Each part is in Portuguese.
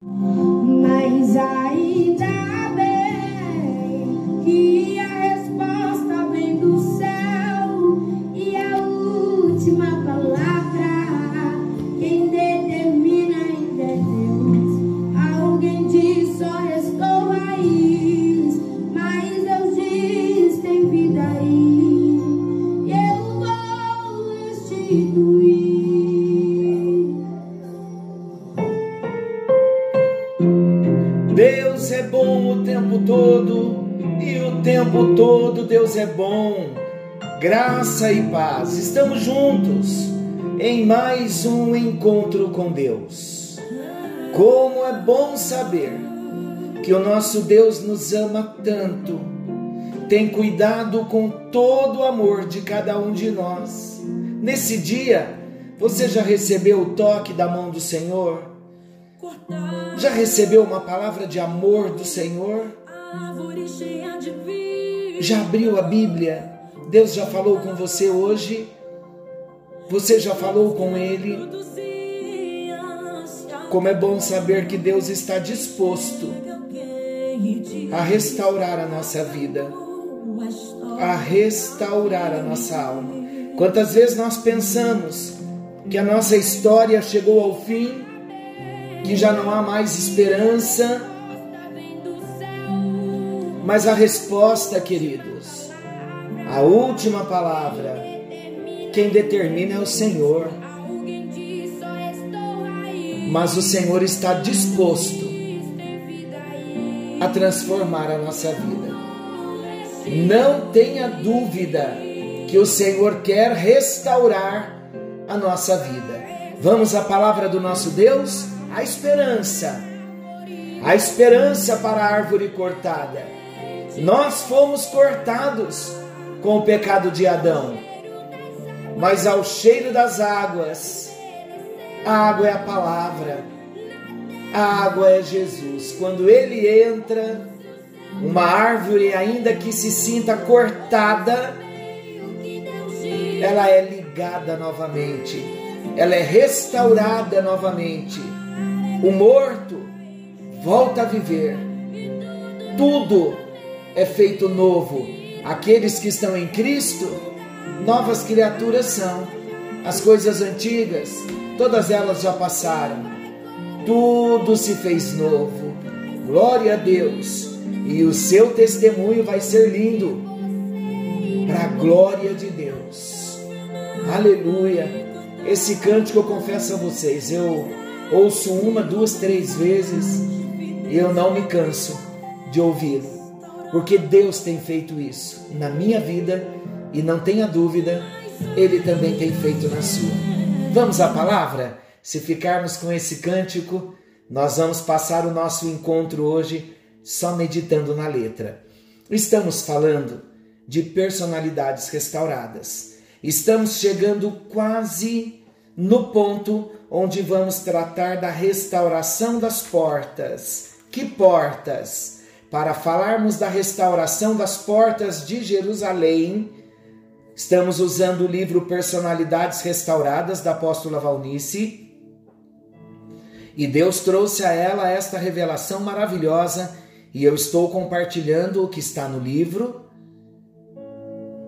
Mas ainda bem é bom. Graça e paz. Estamos juntos em mais um encontro com Deus. Como é bom saber que o nosso Deus nos ama tanto, tem cuidado com todo o amor de cada um de nós. Nesse dia, você já recebeu o toque da mão do Senhor? Já recebeu uma palavra de amor do Senhor? Já abriu a Bíblia? Deus já falou com você hoje? Você já falou com Ele? Como é bom saber que Deus está disposto a restaurar a nossa vida, a restaurar a nossa alma. Quantas vezes nós pensamos que a nossa história chegou ao fim, que já não há mais esperança, mas a resposta, queridos, a última palavra, quem determina é o Senhor. Mas o Senhor está disposto a transformar a nossa vida. Não tenha dúvida que o Senhor quer restaurar a nossa vida. Vamos à palavra do nosso Deus? A esperança. A esperança para a árvore cortada. Nós fomos cortados com o pecado de Adão, mas ao cheiro das águas, a água é a palavra, a água é Jesus. Quando ele entra, uma árvore, ainda que se sinta cortada, ela é ligada novamente, ela é restaurada novamente. O morto volta a viver. Tudo é feito novo. Aqueles que estão em Cristo, novas criaturas são. As coisas antigas, todas elas já passaram. Tudo se fez novo. Glória a Deus. E o seu testemunho vai ser lindo. Para a glória de Deus. Aleluia. Esse cântico eu confesso a vocês, eu ouço uma, duas, três vezes e eu não me canso de ouvi-lo, porque Deus tem feito isso na minha vida e não tenha dúvida, Ele também tem feito na sua. Vamos à palavra? Se ficarmos com esse cântico, nós vamos passar o nosso encontro hoje só meditando na letra. Estamos falando de personalidades restauradas. Estamos chegando quase no ponto onde vamos tratar da restauração das portas. Que portas? Para falarmos da restauração das portas de Jerusalém, estamos usando o livro Personalidades Restauradas da apóstola Valnice. E Deus trouxe a ela esta revelação maravilhosa, e eu estou compartilhando o que está no livro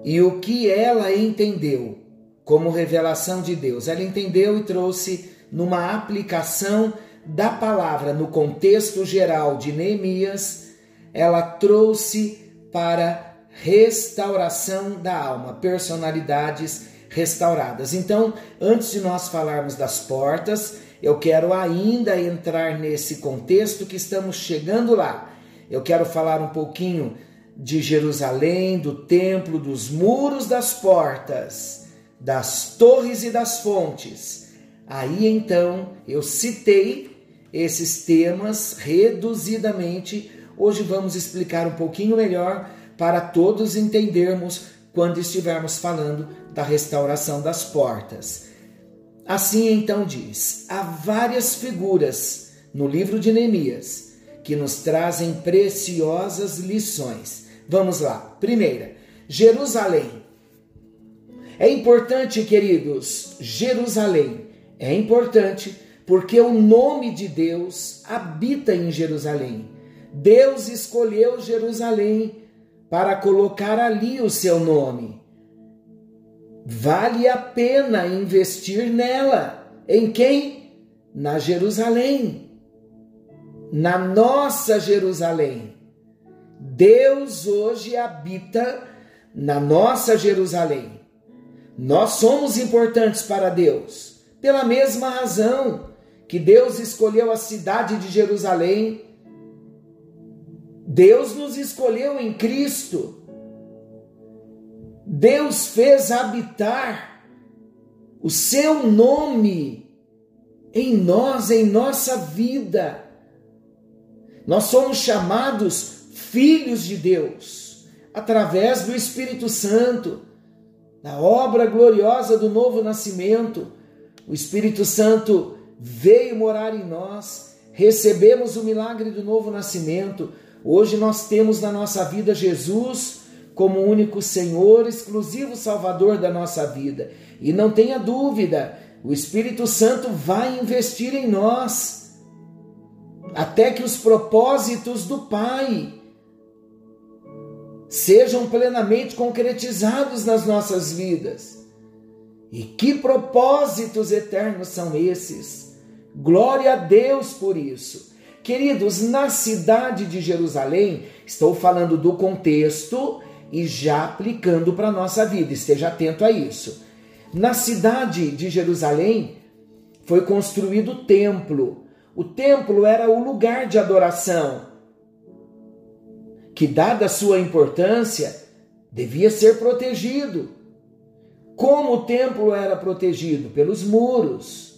e o que ela entendeu como revelação de Deus. Ela entendeu e trouxe numa aplicação da palavra no contexto geral de Neemias, ela trouxe para restauração da alma, personalidades restauradas. Então, antes de nós falarmos das portas, eu quero ainda entrar nesse contexto que estamos chegando lá. Eu quero falar um pouquinho de Jerusalém, do templo, dos muros das portas, das torres e das fontes. Aí então eu citei esses temas reduzidamente. Hoje vamos explicar um pouquinho melhor para todos entendermos quando estivermos falando da restauração das portas. Assim então diz: há várias figuras no livro de Neemias que nos trazem preciosas lições. Vamos lá. Primeira, Jerusalém. É importante, queridos, Jerusalém é importante porque o nome de Deus habita em Jerusalém. Deus escolheu Jerusalém para colocar ali o seu nome. Vale a pena investir nela. Em quem? Na Jerusalém. Na nossa Jerusalém. Deus hoje habita na nossa Jerusalém. Nós somos importantes para Deus, pela mesma razão que Deus escolheu a cidade de Jerusalém. Deus nos escolheu em Cristo. Deus fez habitar o seu nome em nós, em nossa vida. Nós somos chamados filhos de Deus através do Espírito Santo, da obra gloriosa do novo nascimento. O Espírito Santo veio morar em nós, recebemos o milagre do novo nascimento. Hoje nós temos na nossa vida Jesus como único Senhor, exclusivo Salvador da nossa vida. E não tenha dúvida, o Espírito Santo vai investir em nós, até que os propósitos do Pai sejam plenamente concretizados nas nossas vidas. E que propósitos eternos são esses? Glória a Deus por isso. Queridos, na cidade de Jerusalém, estou falando do contexto e já aplicando para a nossa vida, esteja atento a isso. Na cidade de Jerusalém foi construído o templo. O templo era o lugar de adoração, que, dada sua importância, devia ser protegido. Como o templo era protegido? Pelos muros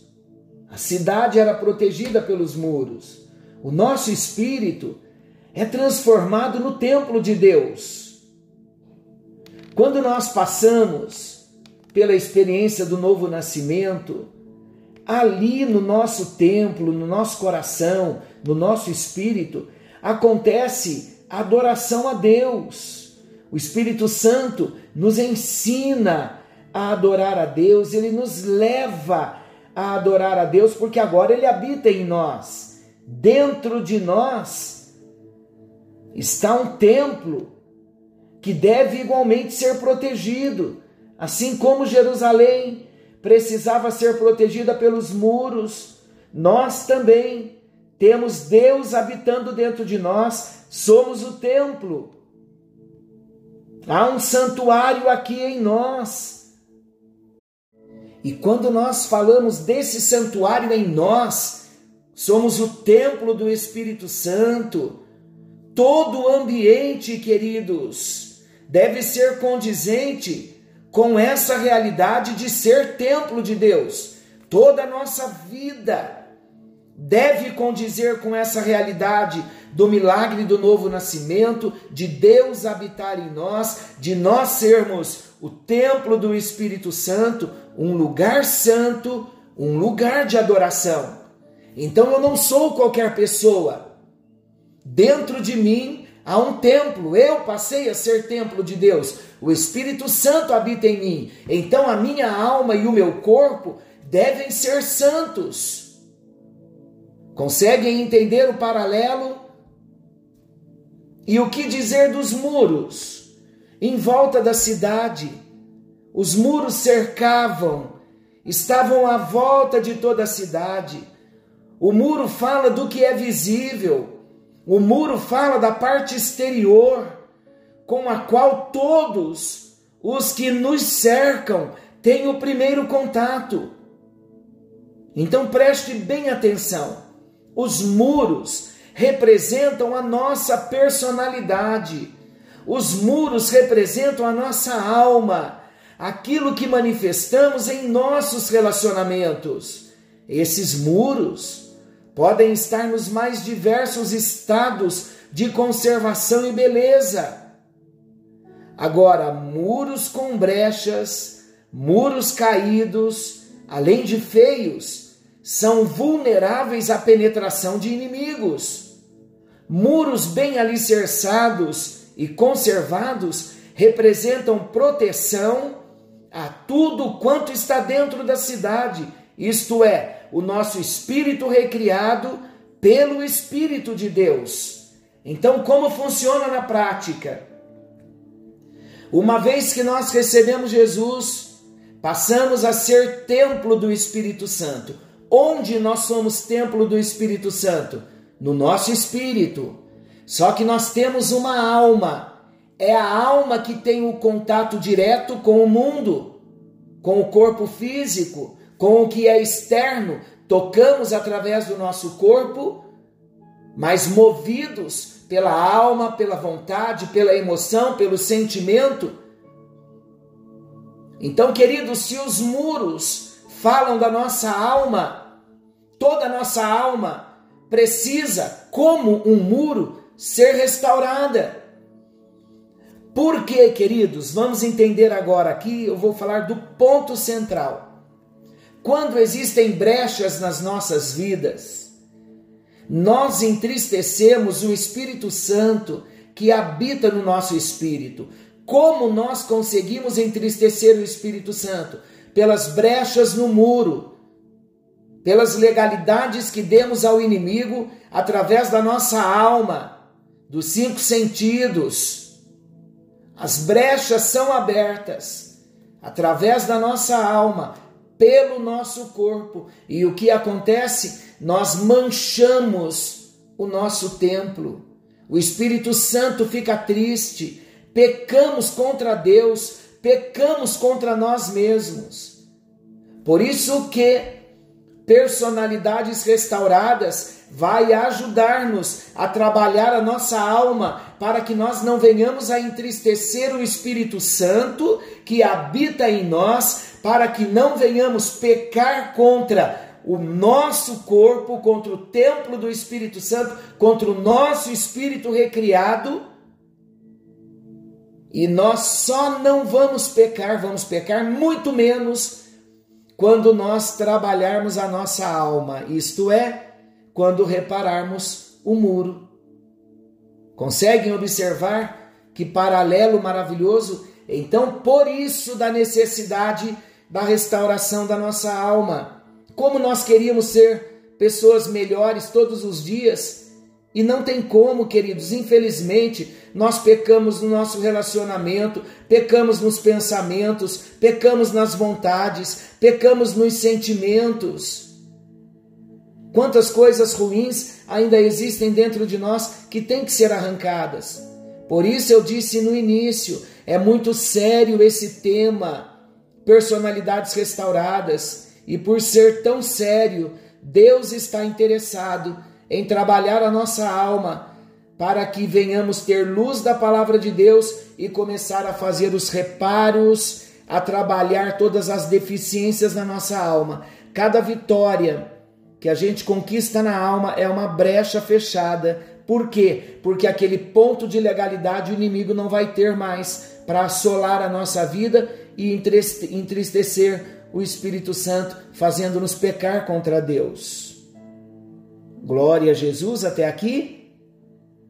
a cidade era protegida pelos muros. O nosso espírito é transformado no templo de Deus. Quando nós passamos pela experiência do novo nascimento, ali no nosso templo, no nosso coração, no nosso espírito, acontece a adoração a Deus. O Espírito Santo nos ensina a adorar a Deus, ele nos leva a adorar a Deus, porque agora Ele habita em nós. Dentro de nós está um templo que deve igualmente ser protegido, assim como Jerusalém precisava ser protegida pelos muros, nós também temos Deus habitando dentro de nós, somos o templo. Há um santuário aqui em nós. E quando nós falamos desse santuário em nós, somos o templo do Espírito Santo. Todo o ambiente, queridos, deve ser condizente com essa realidade de ser templo de Deus. Toda a nossa vida deve condizer com essa realidade do milagre do novo nascimento, de Deus habitar em nós, de nós sermos o templo do Espírito Santo, um lugar santo, um lugar de adoração. Então eu não sou qualquer pessoa. Dentro de mim há um templo, eu passei a ser templo de Deus. O Espírito Santo habita em mim. Então a minha alma e o meu corpo devem ser santos. Conseguem entender o paralelo? E o que dizer dos muros em volta da cidade? Os muros cercavam, estavam à volta de toda a cidade. O muro fala do que é visível, o muro fala da parte exterior, com a qual todos os que nos cercam têm o primeiro contato. Então preste bem atenção: os muros representam a nossa personalidade, os muros representam a nossa alma aquilo que manifestamos em nossos relacionamentos. Esses muros podem estar nos mais diversos estados de conservação e beleza. Agora, muros com brechas, muros caídos, além de feios, são vulneráveis à penetração de inimigos. Muros bem alicerçados e conservados representam proteção a tudo quanto está dentro da cidade, isto é, o nosso espírito recriado pelo Espírito de Deus. Então, como funciona na prática? Uma vez que nós recebemos Jesus, passamos a ser templo do Espírito Santo. Onde nós somos templo do Espírito Santo? No nosso espírito. Só que nós temos uma alma. É a alma que tem o contato direto com o mundo, com o corpo físico, com o que é externo. Tocamos através do nosso corpo, mas movidos pela alma, pela vontade, pela emoção, pelo sentimento. Então, queridos, se os muros falam da nossa alma, toda a nossa alma precisa, como um muro, ser restaurada. Por quê, queridos? Vamos entender agora aqui, eu vou falar do ponto central. Quando existem brechas nas nossas vidas, nós entristecemos o Espírito Santo que habita no nosso espírito. Como nós conseguimos entristecer o Espírito Santo? Pelas brechas no muro, pelas legalidades que demos ao inimigo através da nossa alma, dos cinco sentidos. As brechas são abertas através da nossa alma, pelo nosso corpo. E o que acontece? nós manchamos o nosso templo. O Espírito Santo fica triste, pecamos contra Deus, pecamos contra nós mesmos. Por isso que personalidades restauradas vai ajudar-nos a trabalhar a nossa alma para que nós não venhamos a entristecer o Espírito Santo que habita em nós, para que não venhamos pecar contra o nosso corpo contra o templo do Espírito Santo, contra o nosso espírito recriado. E nós só não vamos pecar, vamos pecar muito menos quando nós trabalharmos a nossa alma, isto é, quando repararmos o muro. Conseguem observar que paralelo maravilhoso? Então, por isso, da necessidade da restauração da nossa alma. Como nós queríamos ser pessoas melhores todos os dias e não tem como, queridos. Infelizmente, nós pecamos no nosso relacionamento, pecamos nos pensamentos, pecamos nas vontades, pecamos nos sentimentos. Quantas coisas ruins ainda existem dentro de nós que têm que ser arrancadas. Por isso eu disse no início, é muito sério esse tema, personalidades restauradas. E por ser tão sério, Deus está interessado em trabalhar a nossa alma para que venhamos ter luz da palavra de Deus e começar a fazer os reparos, a trabalhar todas as deficiências na nossa alma. Cada vitória que a gente conquista na alma é uma brecha fechada. Por quê? Porque aquele ponto de legalidade o inimigo não vai ter mais para assolar a nossa vida e entristecer o Espírito Santo, fazendo-nos pecar contra Deus. Glória a Jesus até aqui?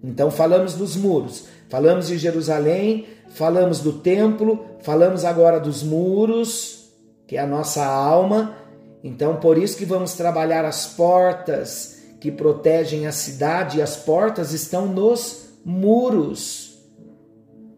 Então falamos dos muros, falamos de Jerusalém, falamos do templo, falamos agora dos muros, que é a nossa alma. Então por isso que vamos trabalhar as portas que protegem a cidade, e as portas estão nos muros.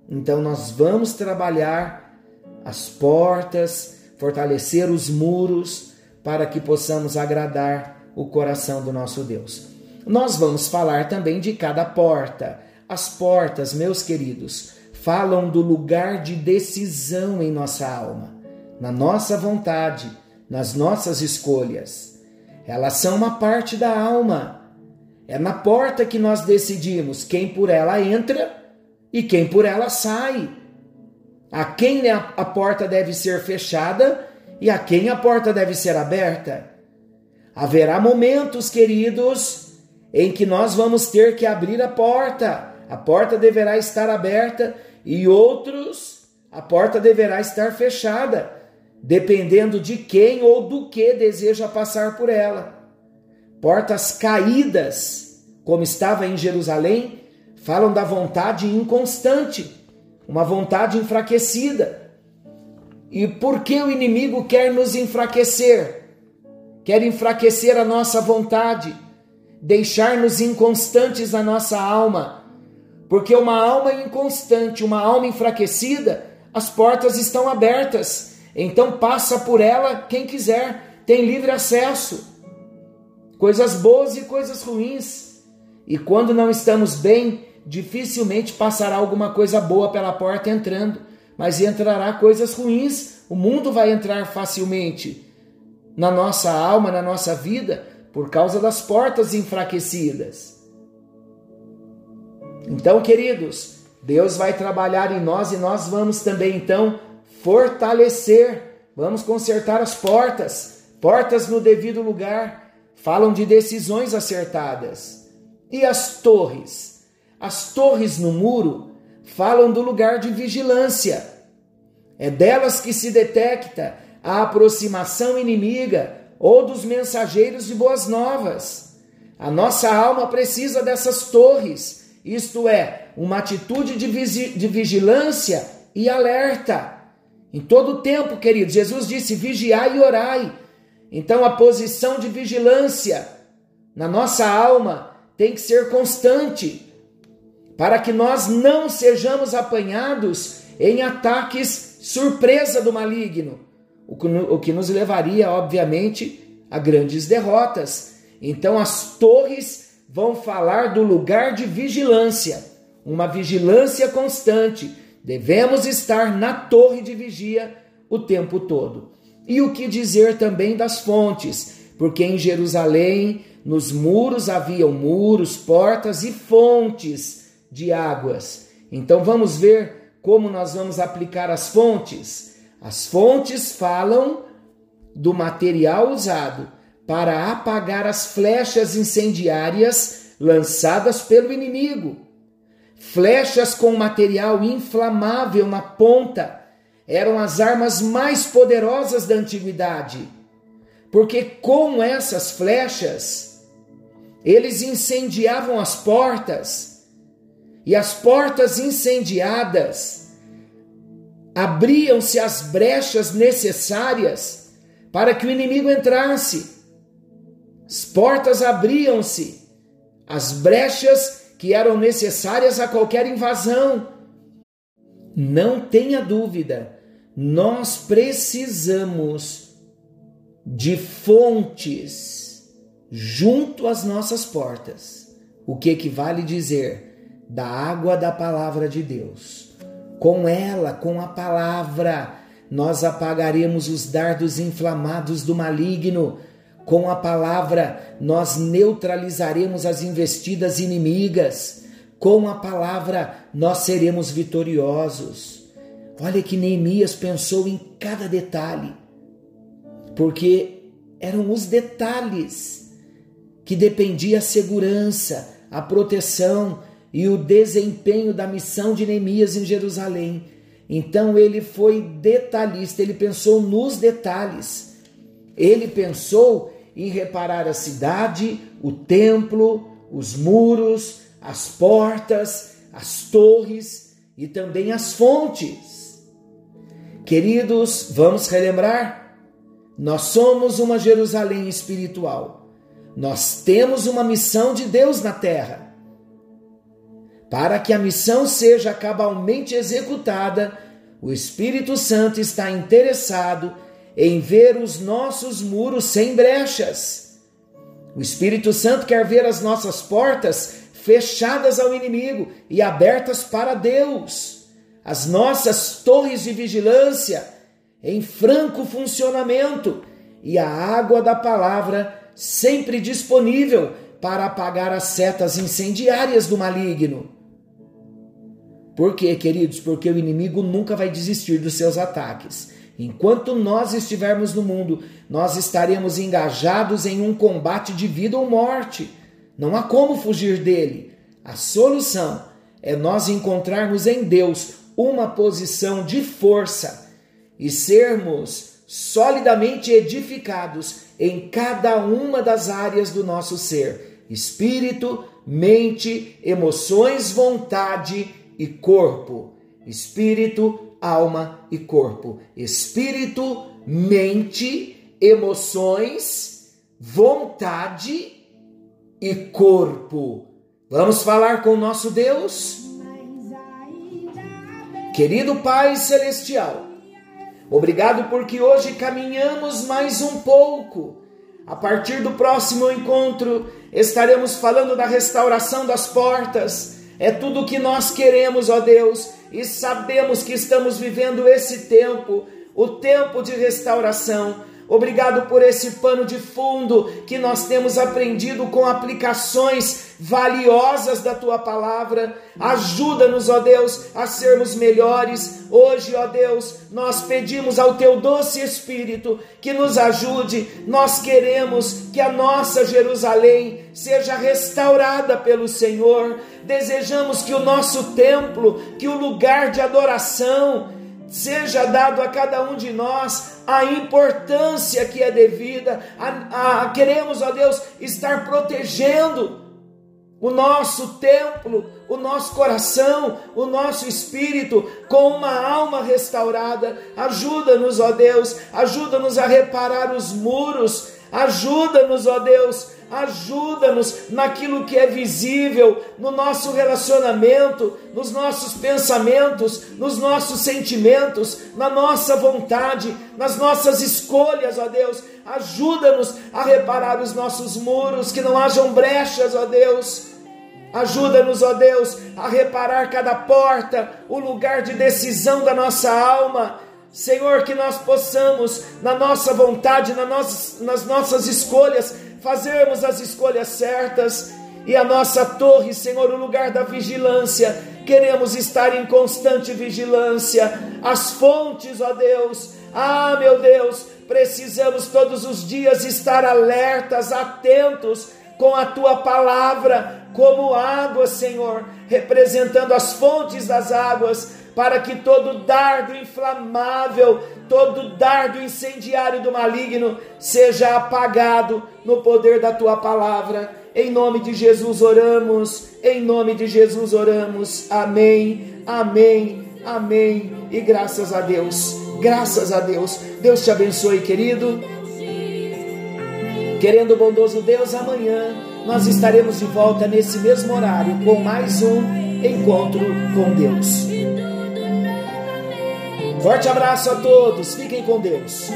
Então nós vamos trabalhar as portas, fortalecer os muros para que possamos agradar o coração do nosso Deus. Nós vamos falar também de cada porta. As portas, meus queridos, falam do lugar de decisão em nossa alma, na nossa vontade, nas nossas escolhas. Elas são uma parte da alma. É na porta que nós decidimos quem por ela entra e quem por ela sai a quem a, a porta deve ser fechada e a quem a porta deve ser aberta. Haverá momentos, queridos, em que nós vamos ter que abrir a porta. A porta deverá estar aberta e outros, a porta deverá estar fechada, dependendo de quem ou do que deseja passar por ela. Portas caídas, como estava em Jerusalém, falam da vontade inconstante uma vontade enfraquecida. E por que o inimigo quer nos enfraquecer? quer enfraquecer a nossa vontade, deixar-nos inconstantes na nossa alma, porque uma alma inconstante, uma alma enfraquecida, as portas estão abertas, então passa por ela quem quiser, tem livre acesso. Coisas boas e coisas ruins. E quando não estamos bem, dificilmente passará alguma coisa boa pela porta entrando, mas entrará coisas ruins. O mundo vai entrar facilmente na nossa alma, na nossa vida, por causa das portas enfraquecidas. Então, queridos, Deus vai trabalhar em nós e nós vamos também então fortalecer, vamos consertar as portas, portas no devido lugar, falam de decisões acertadas. E as torres? As torres no muro falam do lugar de vigilância. É delas que se detecta a aproximação inimiga ou dos mensageiros de boas novas. A nossa alma precisa dessas torres, isto é, uma atitude de, de vigilância e alerta. Em todo tempo, querido, Jesus disse: vigiai e orai. Então, a posição de vigilância na nossa alma tem que ser constante, para que nós não sejamos apanhados em ataques surpresa do maligno o que nos levaria, obviamente, a grandes derrotas. Então, as torres vão falar do lugar de vigilância, uma vigilância constante. Devemos estar na torre de vigia o tempo todo. E o que dizer também das fontes? Porque em Jerusalém, nos muros haviam muros, portas e fontes de águas. Então vamos ver como nós vamos aplicar as fontes. As fontes falam do material usado para apagar as flechas incendiárias lançadas pelo inimigo. Flechas com material inflamável na ponta eram as armas mais poderosas da antiguidade, porque com essas flechas eles incendiavam as portas, e as portas incendiadas abriam-se as brechas necessárias para que o inimigo entrasse. As portas abriam-se, as brechas que eram necessárias a qualquer invasão. Não tenha dúvida, nós precisamos de fontes junto às nossas portas, o que equivale dizer da água da palavra de Deus com ela, com a palavra, nós apagaremos os dardos inflamados do maligno. Com a palavra, nós neutralizaremos as investidas inimigas. Com a palavra, nós seremos vitoriosos. Olha que Neemias pensou em cada detalhe, porque eram os detalhes que dependia a segurança, a proteção, e o desempenho da missão de Neemias em Jerusalém. Então ele foi detalhista, ele pensou nos detalhes. Ele pensou em reparar a cidade, o templo, os muros, as portas, as torres e também as fontes. Queridos, vamos relembrar? Nós somos uma Jerusalém espiritual. Nós temos uma missão de Deus na terra. Para que a missão seja cabalmente executada, o Espírito Santo está interessado em ver os nossos muros sem brechas. O Espírito Santo quer ver as nossas portas fechadas ao inimigo e abertas para Deus. As nossas torres de vigilância em franco funcionamento e a água da palavra sempre disponível para apagar as setas incendiárias do maligno. Por quê, queridos? Porque o inimigo nunca vai desistir dos seus ataques. Enquanto nós estivermos no mundo, nós estaremos engajados em um combate de vida ou morte. Não há como fugir dele. A solução é nós encontrarmos em Deus uma posição de força e sermos solidamente edificados em cada uma das áreas do nosso ser: espírito, mente, emoções, vontade e corpo, espírito, alma e corpo. Espírito, mente, emoções, vontade e corpo. Vamos falar com o nosso Deus? Querido Pai Celestial, obrigado porque hoje caminhamos mais um pouco. A partir do próximo encontro, estaremos falando da restauração das portas. É tudo o que nós queremos, ó Deus, e sabemos que estamos vivendo esse tempo, o tempo de restauração. Obrigado por esse pano de fundo que nós temos aprendido com aplicações valiosas da tua palavra. Ajuda-nos, ó Deus, a sermos melhores. Hoje, ó Deus, nós pedimos ao teu doce Espírito que nos ajude. Nós queremos que a nossa Jerusalém seja restaurada pelo Senhor. Desejamos que o nosso templo, que o lugar de adoração, seja dado a cada um de nós a importância que é devida. A, a, queremos, ó Deus, estar protegendo o nosso templo, o nosso coração, o nosso espírito com uma alma restaurada. Ajuda-nos, ó Deus, ajuda-nos a reparar os muros, ajuda-nos, ó Deus, ajuda-nos naquilo que é visível, no nosso relacionamento, nos nossos pensamentos, nos nossos sentimentos, na nossa vontade, nas nossas escolhas, ó Deus. Ajuda-nos a reparar os nossos muros, que não hajam brechas, ó Deus. Ajuda-nos, ó Deus, a reparar cada porta, o lugar de decisão da nossa alma. Senhor, que nós possamos, na nossa vontade, na nas nossas escolhas, fazermos as escolhas certas e a nossa torre, Senhor, o lugar da vigilância. Queremos estar em constante vigilância. As fontes, ó Deus, ah, meu Deus, precisamos todos os dias estar alertas, atentos com a tua palavra, como água, Senhor, representando as fontes das águas, para que todo dardo inflamável todo dardo incendiário do maligno seja apagado no poder da tua palavra. Em nome de Jesus oramos, em nome de Jesus oramos. Amém, amém, amém. E graças a Deus, graças a Deus. Deus te abençoe, querido. Querendo o bondoso Deus, amanhã nós estaremos de volta nesse mesmo horário com mais um encontro com Deus. Forte abraço a todos, fiquem com Deus.